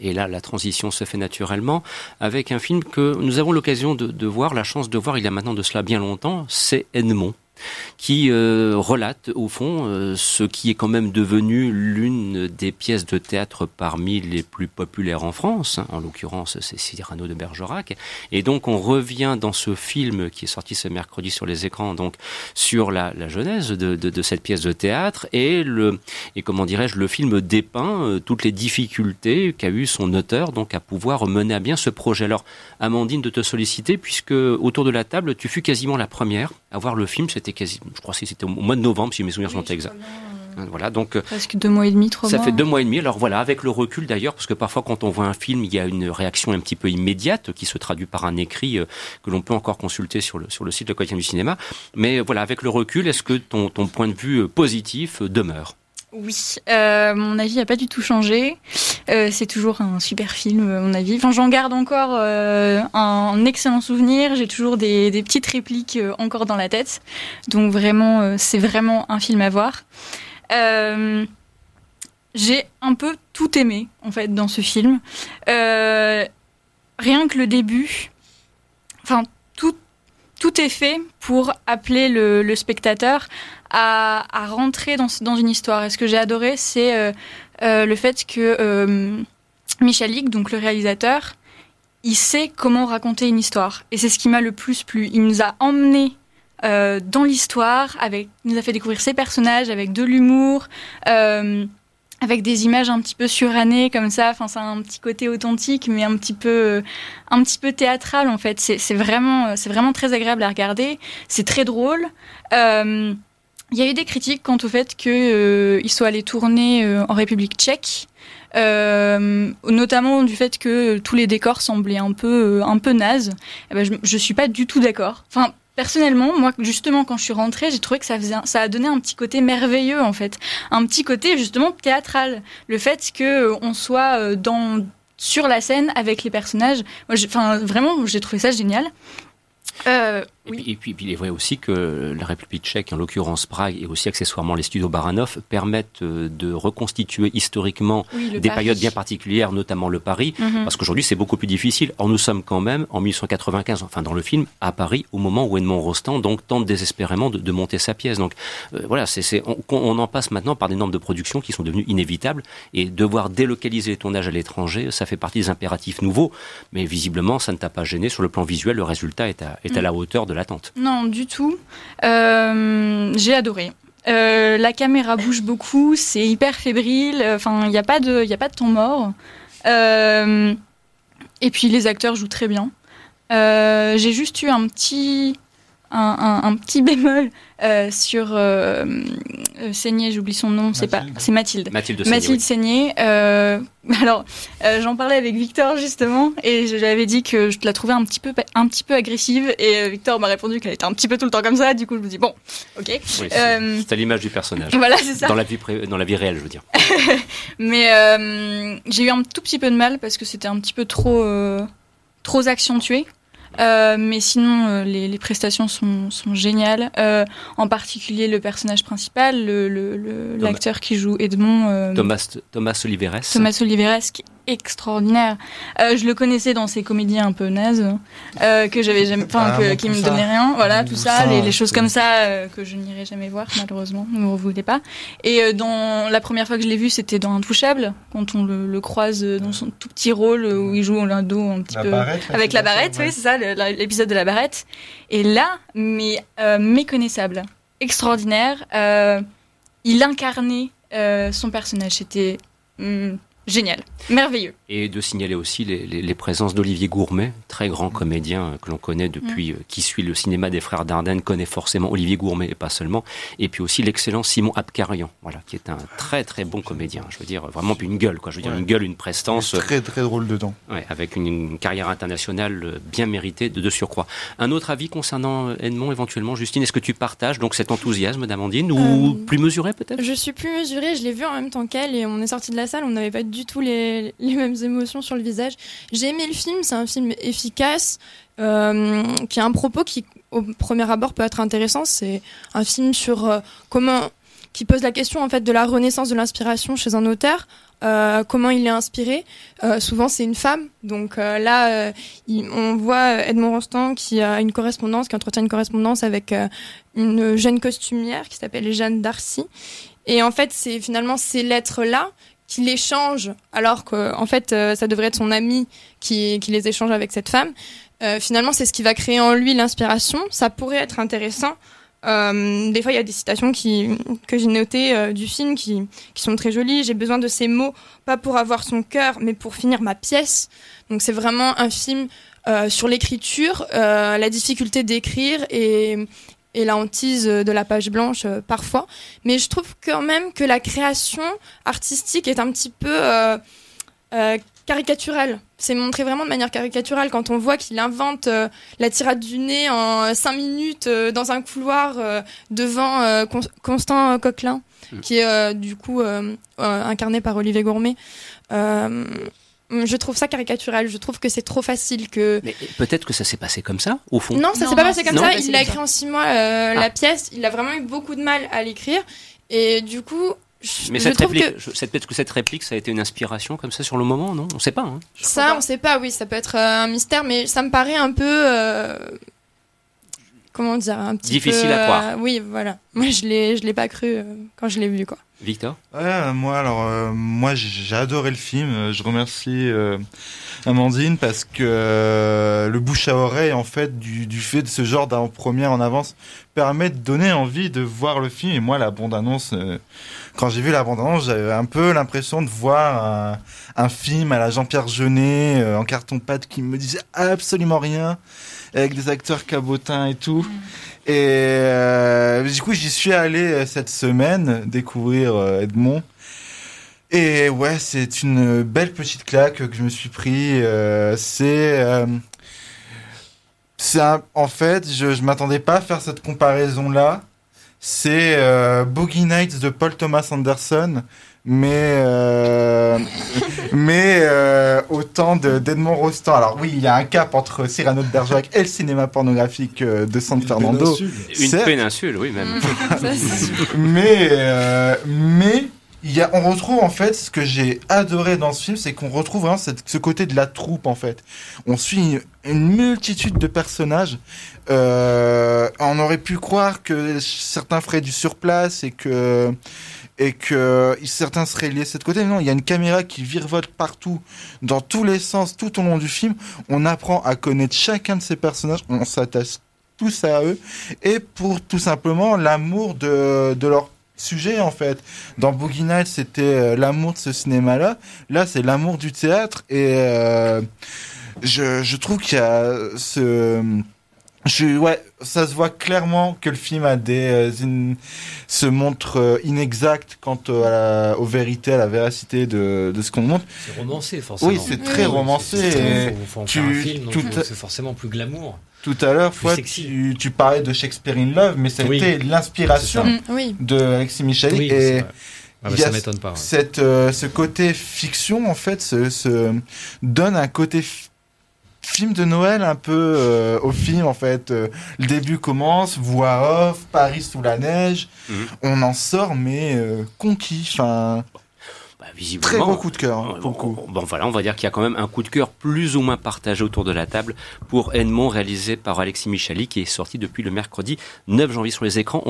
Et là, la transition se fait naturellement avec un film que nous avons l'occasion de, voir, la chance de voir il y a maintenant de cela bien longtemps, c'est Edmond qui euh, relate au fond euh, ce qui est quand même devenu l'une des pièces de théâtre parmi les plus populaires en France. Hein. En l'occurrence, c'est Cyrano de Bergerac. Et donc, on revient dans ce film qui est sorti ce mercredi sur les écrans, donc sur la, genèse de, cette pièce de théâtre et le et comment dirais-je, le film dépeint euh, toutes les difficultés qu'a eu son auteur donc à pouvoir mener à bien ce projet. Alors, Amandine, de te solliciter puisque autour de la table, tu fus quasiment la première à voir le film. C'était quasi, je crois que c'était au mois de novembre, si mes souvenirs sont exacts. Euh, voilà, donc euh, presque deux mois et demi, trois ça mois. fait deux mois et demi. Alors voilà, avec le recul d'ailleurs, parce que parfois quand on voit un film, il y a une réaction un petit peu immédiate qui se traduit par un écrit euh, que l'on peut encore consulter sur le sur le site de Quotidien du cinéma. Mais voilà, avec le recul, est-ce que ton ton point de vue positif demeure? Oui, euh, mon avis n'a pas du tout changé. Euh, c'est toujours un super film, mon avis. Enfin, j'en garde encore euh, un excellent souvenir. J'ai toujours des, des, petites répliques encore dans la tête. Donc vraiment, c'est vraiment un film à voir. J'ai un peu tout aimé en fait dans ce film. rien que le début, enfin tout est fait pour appeler le, spectateur à, rentrer dans, une histoire. Et ce que j'ai adoré, c'est euh, euh, le fait que euh, Michel Hick, donc le réalisateur, il sait comment raconter une histoire. Et c'est ce qui m'a le plus plu. Il nous a emmenés euh, dans l'histoire, il nous a fait découvrir ses personnages avec de l'humour avec des images un petit peu surannées comme ça. Enfin, c'est un petit côté authentique, mais un petit peu, un petit peu théâtral en fait. C'est vraiment, c'est vraiment très agréable à regarder. C'est très drôle. Euh, il y a eu des critiques quant au fait qu'il euh, soit allé tourner euh, en République tchèque. Euh, notamment du fait que tous les décors semblaient un peu un peu nazes. Eh ben, je, je suis pas du tout d'accord. Enfin, personnellement, moi, justement, quand je suis rentrée, j'ai trouvé que ça, faisait, ça a donné un petit côté merveilleux, en fait. Un petit côté, justement, théâtral. Le fait qu'on euh, soit dans, sur la scène avec les personnages. Enfin, vraiment, j'ai trouvé ça génial. Euh, et, oui. puis, et, puis, puis, il est vrai aussi que la République tchèque, en l'occurrence Prague, et aussi accessoirement les studios Baranov, permettent de reconstituer historiquement oui, des Paris. périodes bien particulières, notamment le Paris, Mhm. mm -hmm. parce qu'aujourd'hui c'est beaucoup plus difficile. Or nous sommes quand même en 1895, enfin dans le film, à Paris, au moment où Edmond Rostand donc tente désespérément de, de monter sa pièce. Donc euh, voilà, c'est on, on, en passe maintenant par des normes de production qui sont devenues inévitables, et devoir délocaliser les tournages à l'étranger, ça fait partie des impératifs nouveaux, mais visiblement ça ne t'a pas gêné sur le plan visuel, le résultat est à, est à la hauteur de l'attente. Non, du tout. Euh, J'ai adoré. Euh, la caméra bouge beaucoup, c'est hyper fébrile. Enfin, il n'y a pas de, il a pas de temps mort. Euh, et puis les acteurs jouent très bien. J'ai juste eu un petit, un, un, un petit bémol euh, sur euh, Seigné, j'oublie son nom, c'est pas, c'est Mathilde. Mathilde Seigné. Mathilde Seigné. Euh, alors, euh, j'en parlais avec Victor justement, et je lui avais dit que je la trouvais un petit peu, un petit peu agressive, et euh, Victor m'a répondu qu'elle était un petit peu tout le temps comme ça. Du coup, je me dis bon, ok. Oui, c'est à l'image du personnage. Voilà, c'est ça. Dans la vie, dans la vie réelle, je veux dire. Mais euh, j'ai eu un tout petit peu de mal parce que c'était un petit peu trop, euh, trop accentué. Euh, mais sinon, euh, les, les, prestations sont, sont géniales. Euh, en particulier le personnage principal, l'acteur le, le, qui joue Edmond. Thomas, Thomas Oliveres. Thomas Oliveres, qui extraordinaire. Euh, je le connaissais dans ses comédies un peu nazes, euh, que j'avais jamais, enfin, ah, qui me donnaient rien. Voilà, tout ça, les, les, choses comme ça euh, que je n'irai jamais voir, malheureusement. Ne me voulez pas. Et euh, dans la première fois que je l'ai vu, c'était dans Intouchable, quand on le, le, croise dans son tout petit rôle où il joue au dos un petit la peu. Barrette, avec la barrette, oui, c'est ça, l'épisode de la barrette. Et là, mais méconnaissable, extraordinaire. Il incarnait son personnage. C'était mm, génial, merveilleux. Et de signaler aussi les, les, les présences d'Olivier Gourmet, très grand comédien que l'on connaît depuis, mmh. qui suit le cinéma des frères Dardenne, connaît forcément Olivier Gourmet et pas seulement. Et puis aussi l'excellent Simon Abkarian, voilà, qui est un très très bon comédien. Je veux dire, vraiment une gueule, quoi. Je veux dire, ouais. une gueule, une prestance. Très très drôle dedans. Ouais, avec une, une, carrière internationale bien méritée de, de surcroît. Un autre avis concernant Edmond, éventuellement, Justine, est-ce que tu partages donc cet enthousiasme d'Amandine ou euh, plus mesuré peut-être? Je suis plus mesurée, je l'ai vu en même temps qu'elle et on est sorti de la salle, on n'avait pas du tout les, les mêmes émotions sur le visage. J'ai aimé le film, c'est un film efficace, euh, qui a un propos qui, au premier abord, peut être intéressant. C'est un film sur euh, comment qui pose la question en fait de la renaissance de l'inspiration chez un auteur. Euh, comment il est inspiré Souvent, c'est une femme. Donc là, on voit Edmond Rostand qui a une correspondance, qui entretient une correspondance avec une jeune costumière qui s'appelle Jeanne Darcy. Et en fait, c'est finalement ces lettres-là qu'il échange, alors que en fait, euh, ça devrait être son ami qui, qui les échange avec cette femme. Euh, finalement, c'est ce qui va créer en lui l'inspiration. Ça pourrait être intéressant. Euh, des fois, il y a des citations qui, que j'ai notées euh, du film qui, qui sont très jolies. J'ai besoin de ces mots, pas pour avoir son cœur, mais pour finir ma pièce. Donc, c'est vraiment un film euh, sur l'écriture, euh, la difficulté d'écrire et, et la hantise de la page blanche euh, parfois. Mais je trouve quand même que la création artistique est un petit peu euh, euh, caricaturelle. C'est montré vraiment de manière caricaturale quand on voit qu'il invente euh, la tirade du nez en 5 minutes euh, dans un couloir euh, devant euh, Con- Constant Coquelin, Mm. qui est euh, du coup euh, euh, incarné par Olivier Gourmet. Euh, je trouve ça caricatural. Je trouve que c'est trop facile que. Mais peut-être que ça s'est passé comme ça, au fond. Non, ça s'est pas passé comme non, ça. Il l'a écrit en 6 mois euh, Ah. la pièce. Il a vraiment eu beaucoup de mal à l'écrire. Et du coup, je, Mais je cette trouve réplique, que je- cette- peut-être que cette réplique, ça a été une inspiration comme ça sur le moment, non? On sait pas. Hein. Ça, on sait pas, oui, ça peut être euh, un mystère, mais ça me paraît un peu. euh, comment dire Un petit Difficile peu, à croire. euh, oui, voilà. Moi, je l'ai, je l'ai pas cru euh, quand je l'ai vu, quoi. Victor Ouais, euh, moi alors euh, moi j'ai adoré le film. Euh, Je remercie euh, Amandine parce que euh, le bouche à oreille en fait du, du fait de ce genre d'avant-première en avance permet de donner envie de voir le film. Et moi la bande annonce, quand j'ai vu la bande annonce, j'avais un peu l'impression de voir un, un film à la Jean-Pierre Jeunet euh, en carton pâte qui me disait absolument rien avec des acteurs cabotins et tout. Et euh, du coup, j'y suis allé euh, cette semaine découvrir euh, Edmond. Et ouais, c'est une belle petite claque que je me suis pris. c'est, en fait, je, je m'attendais pas à faire cette comparaison là. C'est Boogie Nights de Paul Thomas Anderson, mais de d'Edmond Rostand. Alors oui, il y a un cap entre Cyrano de Bergerac et le cinéma pornographique euh, de San Fernando. Une péninsule, oui, même. Mais euh, mais il y a, on retrouve en fait ce que j'ai adoré dans ce film, c'est qu'on retrouve vraiment cette- ce côté de la troupe en fait. On suit une multitude de personnages. Euh, on aurait pu croire que certains feraient du surplace et que et que certains seraient liés de cette côté. Non, il y a une caméra qui virevolte partout, dans tous les sens, tout au long du film. On apprend à connaître chacun de ces personnages. On s'attache tous à eux et pour tout simplement l'amour de, de leur sujet en fait. Dans Boogie c'était euh, l'amour de ce cinéma-là. Là, c'est l'amour du théâtre et euh, je, je trouve qu'il y a ce je, ouais, ça se voit clairement que le film a des euh, in- se montre euh, inexact quant euh, à la, aux vérités, à la véracité de, de ce qu'on montre. C'est romancé, forcément. Oui, c'est très Oui, romancé. Faut, faut en tu- faire un film, donc tout à- c'est forcément plus glamour. Tout à l'heure, tu, tu parlais de Shakespeare in Love, mais ça a Oui. été l'inspiration Mm, oui. de Alexis Michalik. Oui, et. Ah bah, ça m'étonne pas. ouais. cette, euh, ce côté fiction, en fait, se, se donne un côté fi- film de Noël un peu euh, au film, en fait. Euh, le début commence, voix off, Paris sous la neige. Mhm. On en sort, mais euh, conquis. Enfin, Bah, très gros coup de cœur. hein, Bon, coup. bon, voilà, on va dire qu'il y a quand même un coup de cœur plus ou moins partagé autour de la table pour Edmond, réalisé par Alexis Michali, qui est sorti depuis le mercredi 9 janvier sur les écrans.